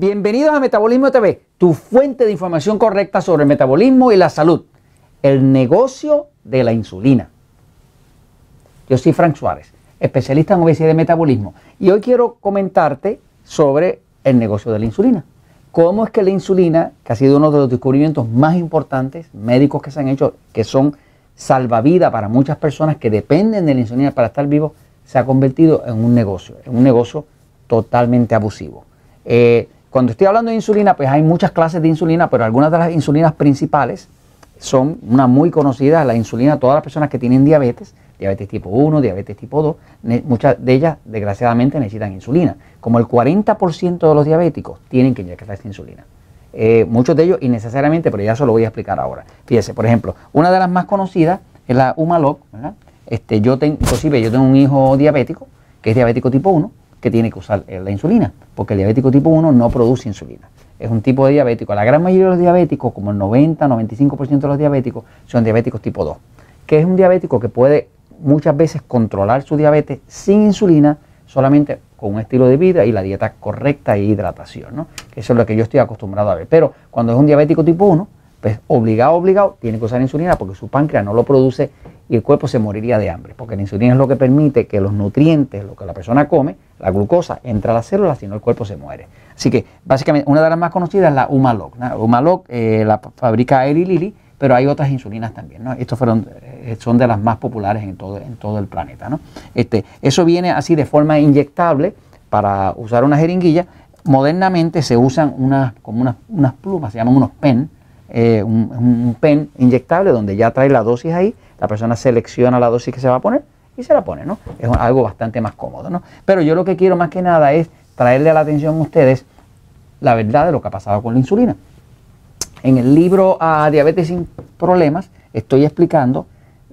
Bienvenidos a Metabolismo TV, tu fuente de información correcta sobre el metabolismo y la salud. El negocio de la insulina. Yo soy Frank Suárez, especialista en obesidad y metabolismo, y hoy quiero comentarte sobre el negocio de la insulina. Cómo es que la insulina, que ha sido uno de los descubrimientos más importantes médicos que se han hecho, que son salvavidas para muchas personas que dependen de la insulina para estar vivos, se ha convertido en un negocio, en un negocio totalmente abusivo. Eh, cuando estoy hablando de insulina, pues hay muchas clases de insulina, pero algunas de las insulinas principales son una muy conocida, la insulina, todas las personas que tienen diabetes, diabetes tipo 1, diabetes tipo 2, muchas de ellas desgraciadamente necesitan insulina. Como el 40% de los diabéticos tienen que inyectarse insulina. Eh, muchos de ellos innecesariamente, pero ya se lo voy a explicar ahora. Fíjese, por ejemplo, una de las más conocidas es la Humalog. Este, yo tengo, inclusive yo tengo un hijo diabético, que es diabético tipo 1, que tiene que usar la insulina, porque el diabético tipo 1 no produce insulina. Es un tipo de diabético. La gran mayoría de los diabéticos, como el 90-95% de los diabéticos, son diabéticos tipo 2, que es un diabético que puede muchas veces controlar su diabetes sin insulina, solamente con un estilo de vida y la dieta correcta e hidratación, ¿no? Eso es lo que yo estoy acostumbrado a ver. Pero cuando es un diabético tipo 1, pues obligado, obligado, tiene que usar insulina porque su páncreas no lo produce y el cuerpo se moriría de hambre, porque la insulina es lo que permite que los nutrientes, lo que la persona come, la glucosa, entra a las células, si no el cuerpo se muere. Así que básicamente una de las más conocidas es la Humalog. Humalog eh, la fabrica Eli Lilly, pero hay otras insulinas también. ¿no? Estos fueron, eh, son de las más populares en todo, en todo el planeta. ¿no? Este, eso viene así de forma inyectable para usar una jeringuilla. Modernamente se usan unas, como unas, unas plumas, se llaman unos pen, eh, un, un, pen inyectable donde ya trae la dosis ahí la persona selecciona la dosis que se va a poner y se la pone, ¿no? Es algo bastante más cómodo, ¿no? Pero yo lo que quiero más que nada es traerle a la atención a ustedes la verdad de lo que ha pasado con la insulina. En el libro a Diabetes sin Problemas estoy explicando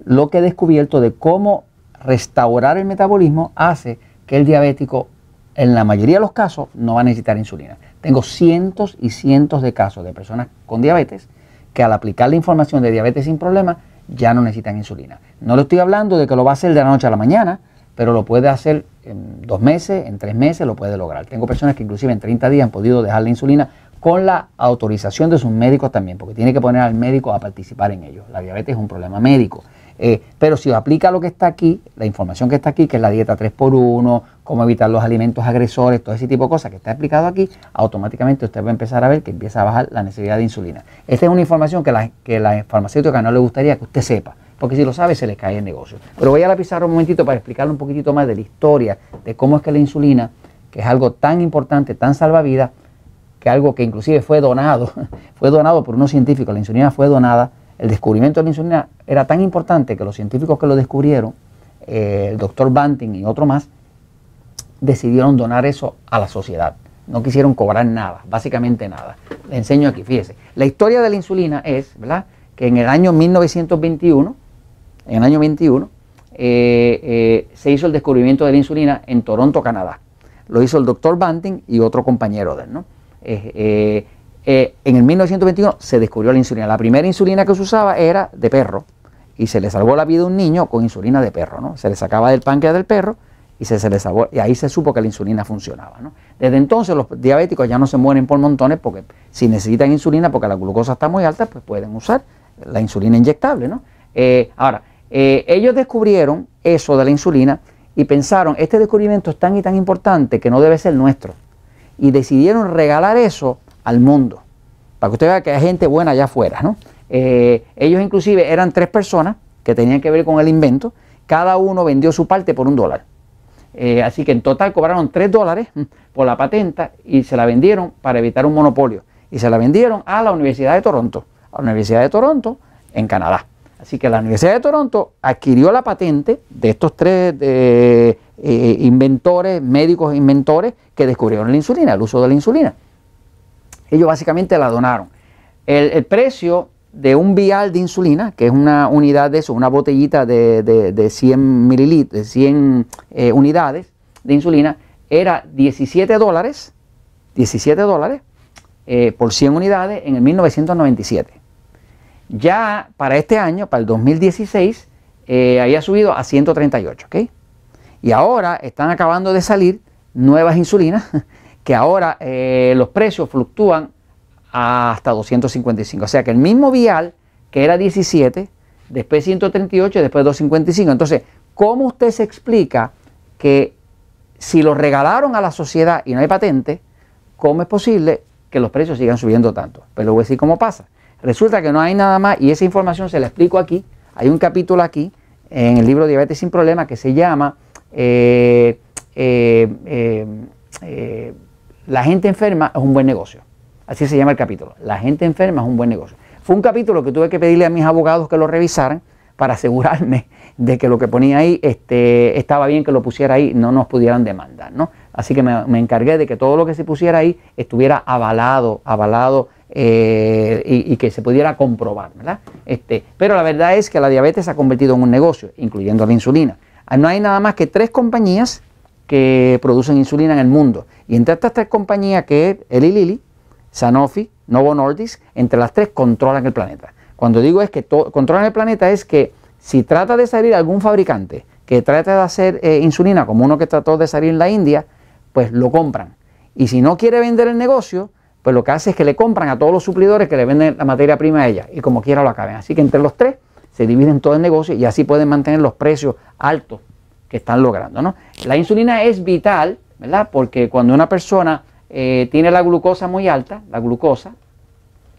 lo que he descubierto de cómo restaurar el metabolismo hace que el diabético, en la mayoría de los casos, no va a necesitar insulina. Tengo cientos y cientos de casos de personas con diabetes que al aplicar la información de diabetes sin problemas ya no necesitan insulina. No le estoy hablando de que lo va a hacer de la noche a la mañana, pero lo puede hacer en dos meses, en tres meses, lo puede lograr. Tengo personas que inclusive en 30 días han podido dejar la insulina con la autorización de sus médicos también, porque tiene que poner al médico a participar en ello. La diabetes es un problema médico. Eh, pero si aplica lo que está aquí, la información que está aquí, que es la dieta 3x1, cómo evitar los alimentos agresores, todo ese tipo de cosas que está explicado aquí, automáticamente usted va a empezar a ver que empieza a bajar la necesidad de insulina. Esta es una información que la, que la farmacéutica no le gustaría que usted sepa, porque si lo sabe se le cae el negocio. Pero voy a la pizarra un momentito para explicarle un poquitito más de la historia, de cómo es que la insulina, que es algo tan importante, tan salvavidas, algo que inclusive fue donado, fue donado por unos científicos, la insulina fue donada el descubrimiento de la insulina era tan importante que los científicos que lo descubrieron, eh, el doctor Banting y otro más, decidieron donar eso a la sociedad. No quisieron cobrar nada, básicamente nada. Le enseño aquí, fíjese. La historia de la insulina es, ¿verdad? Que en el año 1921, en el año 21, eh, eh, se hizo el descubrimiento de la insulina en Toronto, Canadá. Lo hizo el doctor Banting y otro compañero de él, ¿no? Eh, en el 1921 se descubrió la insulina. La primera insulina que se usaba era de perro y se le salvó la vida a un niño con insulina de perro. ¿no? Se le sacaba del páncreas del perro y se, ahí se supo que la insulina funcionaba. Desde entonces los diabéticos ya no se mueren por montones porque si necesitan insulina porque la glucosa está muy alta, pues pueden usar la insulina inyectable. ¿no? Eh, ahora, eh, ellos descubrieron eso de la insulina y pensaron, este descubrimiento es tan y tan importante que no debe ser nuestro. Y decidieron regalar eso al mundo. Para que usted vea que hay gente buena allá afuera, ¿no? Eh, ellos inclusive eran tres personas que tenían que ver con el invento. Cada uno vendió su parte por un dólar. Eh, así que en total cobraron tres dólares mm, por la patenta y se la vendieron para evitar un monopolio. Y se la vendieron a la Universidad de Toronto, a la Universidad de Toronto en Canadá. Así que la Universidad de Toronto adquirió la patente de estos tres eh, inventores, médicos inventores que descubrieron la insulina, el uso de la insulina. Ellos básicamente la donaron. El, precio de un vial de insulina, que es una unidad de eso, una botellita de, 100 mililitros, de 100 eh, unidades de insulina, era 17 dólares, 17 dólares eh, por 100 unidades en el 1997. Ya para este año, para el 2016, eh, había subido a 138, ¿ok? Y ahora están acabando de salir nuevas insulinas que ahora eh, los precios fluctúan hasta 255. O sea que el mismo vial, que era 17, después 138, después 255. Entonces, ¿cómo usted se explica que si lo regalaron a la sociedad y no hay patente, cómo es posible que los precios sigan subiendo tanto? Pero pues le voy a decir cómo pasa. Resulta que no hay nada más, y esa información se la explico aquí. Hay un capítulo aquí en el libro Diabetes sin Problemas que se llama eh, eh, eh, La gente enferma es un buen negocio. Así se llama el capítulo. La gente enferma es un buen negocio. Fue un capítulo que tuve que pedirle a mis abogados que lo revisaran para asegurarme de que lo que ponía ahí este, estaba bien que lo pusiera ahí, no nos pudieran demandar. ¿no? Así que me, encargué de que todo lo que se pusiera ahí estuviera avalado, avalado y, que se pudiera comprobar. ¿verdad? Este, pero la verdad es que la diabetes se ha convertido en un negocio, incluyendo la insulina. No hay nada más que tres compañías que producen insulina en el mundo. Y entre estas tres compañías, que es Eli Lilly, Sanofi, Novo Nordisk, entre las tres controlan el planeta. Cuando digo es que controlan el planeta es que si trata de salir algún fabricante que trate de hacer eh, insulina como uno que trató de salir en la India, pues lo compran. Y si no quiere vender el negocio, pues lo que hace es que le compran a todos los suplidores que le venden la materia prima a ella y como quiera lo acaben. Así que entre los tres se dividen todo el negocio y así pueden mantener los precios altos que están logrando. ¿no? La insulina es vital, ¿verdad? Porque cuando una persona eh, tiene la glucosa muy alta, la glucosa,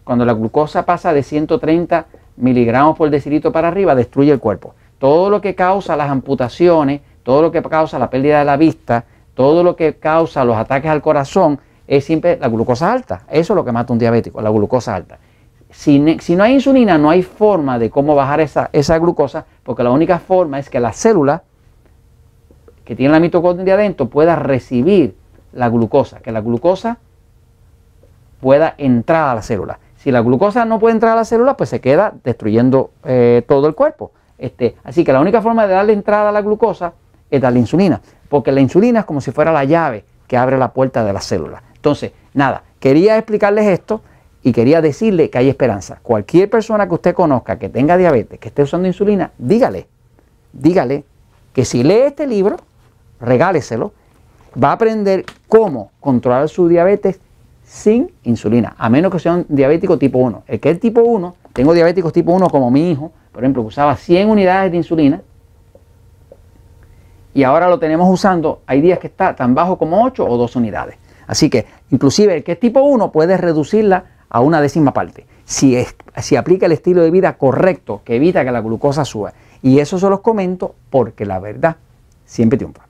cuando la glucosa pasa de 130 miligramos por decilitro para arriba, destruye el cuerpo. Todo lo que causa las amputaciones, todo lo que causa la pérdida de la vista, todo lo que causa los ataques al corazón, es siempre la glucosa alta. Eso es lo que mata a un diabético, la glucosa alta. Si, no hay insulina, no hay forma de cómo bajar esa, glucosa, porque la única forma es que la célula que tiene la mitocondria adentro pueda recibir la glucosa, que la glucosa pueda entrar a la célula. Si la glucosa no puede entrar a la célula, pues se queda destruyendo eh, todo el cuerpo. Este, así que la única forma de darle entrada a la glucosa es darle insulina, porque la insulina es como si fuera la llave que abre la puerta de la célula. Entonces, nada, quería explicarles esto y quería decirle que hay esperanza. Cualquier persona que usted conozca que tenga diabetes, que esté usando insulina, dígale, dígale que si lee este libro, regáleselo va a aprender cómo controlar su diabetes sin insulina, a menos que sea un diabético tipo 1. El que es tipo 1, tengo diabéticos tipo 1 como mi hijo, por ejemplo, que usaba 100 unidades de insulina y ahora lo tenemos usando, hay días que está tan bajo como 8 o 2 unidades. Así que inclusive el que es tipo 1 puede reducirla a una décima parte. Si, es, si aplica el estilo de vida correcto que evita que la glucosa suba. Y eso se los comento porque la verdad siempre triunfa.